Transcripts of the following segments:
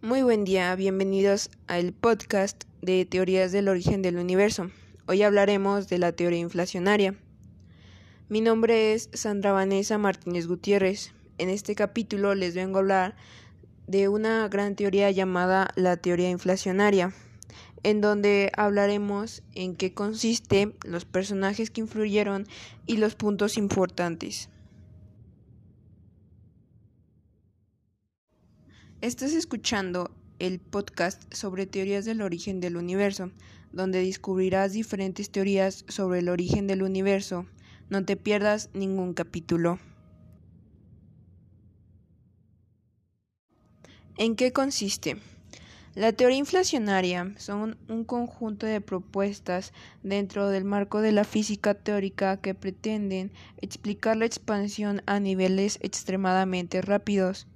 Muy buen día, bienvenidos al podcast de Teorías del Origen del Universo. Hoy hablaremos de la teoría inflacionaria. Mi nombre es Sandra Vanessa Martínez Gutiérrez. En este capítulo les vengo a hablar de una gran teoría llamada la teoría inflacionaria, en donde hablaremos en qué consiste, los personajes que influyeron y los puntos importantes. Estás escuchando el podcast sobre teorías del origen del universo, donde descubrirás diferentes teorías sobre el origen del universo. No te pierdas ningún capítulo. ¿En qué consiste? La teoría inflacionaria son un conjunto de propuestas dentro del marco de la física teórica que pretenden explicar la expansión a niveles extremadamente rápidos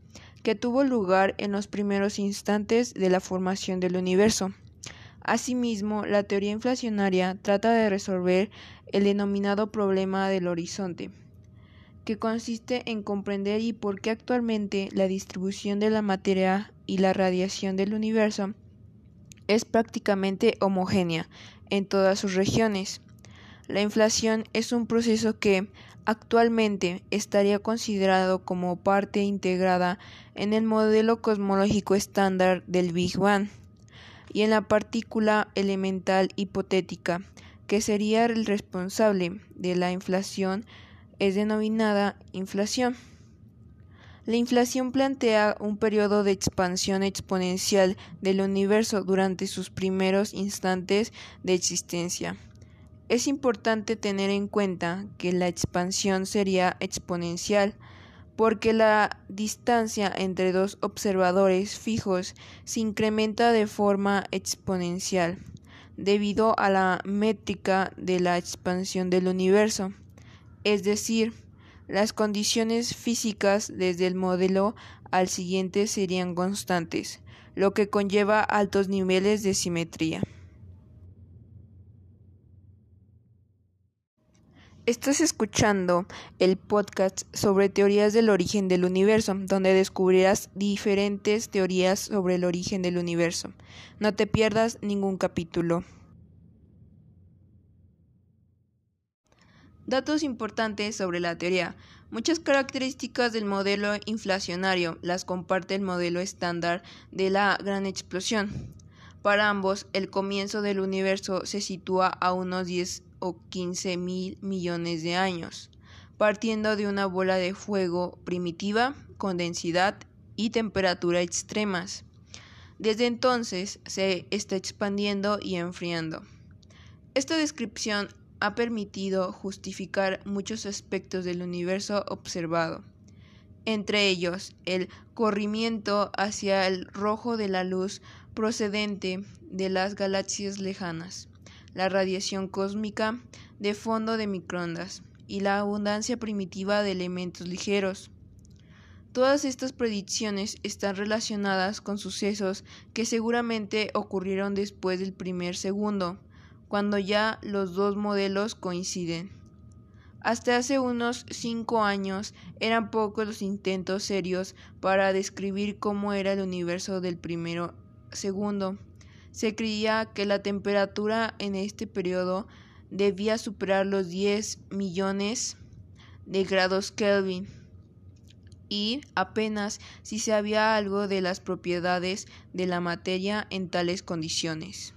que tuvo lugar en los primeros instantes de la formación del universo. Asimismo, la teoría inflacionaria trata de resolver el denominado problema del horizonte, que consiste en comprender y por qué actualmente la distribución de la materia y la radiación del universo es prácticamente homogénea en todas sus regiones. La inflación es un proceso que, actualmente estaría considerado como parte integrada en el modelo cosmológico estándar del Big Bang y en la partícula elemental hipotética que sería el responsable de la inflación es denominada inflación. La inflación plantea un periodo de expansión exponencial del universo durante sus primeros instantes de existencia. Es importante tener en cuenta que la expansión sería exponencial porque la distancia entre dos observadores fijos se incrementa de forma exponencial debido a la métrica de la expansión del universo, es decir, las condiciones físicas desde el modelo al siguiente serían constantes, lo que conlleva altos niveles de simetría. Estás escuchando el podcast sobre teorías del origen del universo, donde descubrirás diferentes teorías sobre el origen del universo. No te pierdas ningún capítulo. Datos importantes sobre la teoría. Muchas características del modelo inflacionario las comparte el modelo estándar de la gran explosión. Para ambos, el comienzo del universo se sitúa a unos 10 o 15 mil millones de años, partiendo de una bola de fuego primitiva con densidad y temperatura extremas. Desde entonces se está expandiendo y enfriando. Esta descripción ha permitido justificar muchos aspectos del universo observado, entre ellos el corrimiento hacia el rojo de la luz procedente de las galaxias lejanas la radiación cósmica de fondo de microondas y la abundancia primitiva de elementos ligeros. Todas estas predicciones están relacionadas con sucesos que seguramente ocurrieron después del primer segundo, cuando ya los dos modelos coinciden. Hasta hace unos cinco años eran pocos los intentos serios para describir cómo era el universo del primero segundo se creía que la temperatura en este periodo debía superar los 10 millones de grados Kelvin y apenas si se sabía algo de las propiedades de la materia en tales condiciones.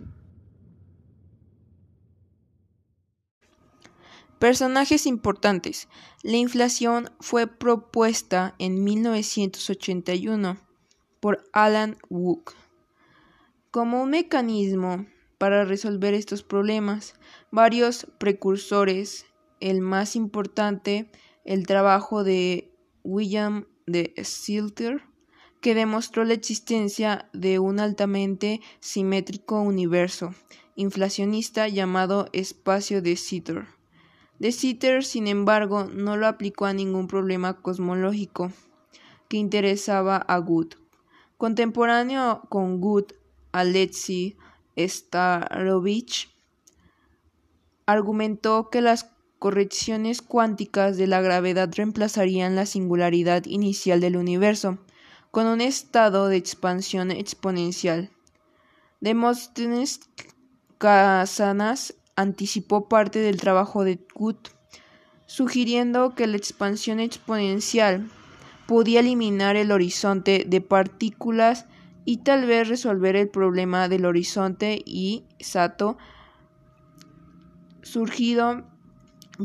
Personajes importantes. La inflación fue propuesta en 1981 por Alan Wook como un mecanismo para resolver estos problemas. Varios precursores, el más importante, el trabajo de William de Silter, que demostró la existencia de un altamente simétrico universo inflacionista llamado espacio de Sitter. De Sitter, sin embargo, no lo aplicó a ningún problema cosmológico que interesaba a Good. Contemporáneo con Good, Alexei Starovich, argumentó que las correcciones cuánticas de la gravedad reemplazarían la singularidad inicial del universo, con un estado de expansión exponencial. Demóstenes Casanas anticipó parte del trabajo de Gut, sugiriendo que la expansión exponencial podía eliminar el horizonte de partículas y tal vez resolver el problema del horizonte y Sato surgido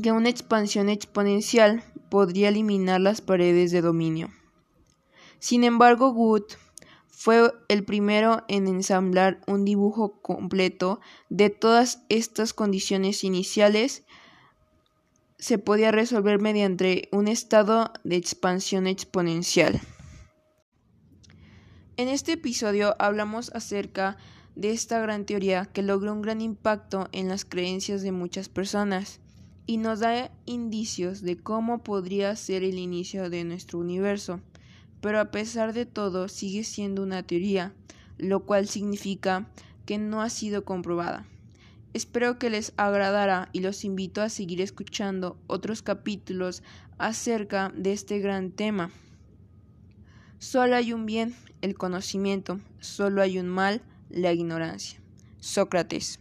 que una expansión exponencial podría eliminar las paredes de dominio. Sin embargo, Wood fue el primero en ensamblar un dibujo completo de todas estas condiciones iniciales se podía resolver mediante un estado de expansión exponencial. En este episodio hablamos acerca de esta gran teoría que logró un gran impacto en las creencias de muchas personas y nos da indicios de cómo podría ser el inicio de nuestro universo, pero a pesar de todo sigue siendo una teoría, lo cual significa que no ha sido comprobada. Espero que les agradara y los invito a seguir escuchando otros capítulos acerca de este gran tema. Solo hay un bien, el conocimiento, solo hay un mal, la ignorancia. Sócrates.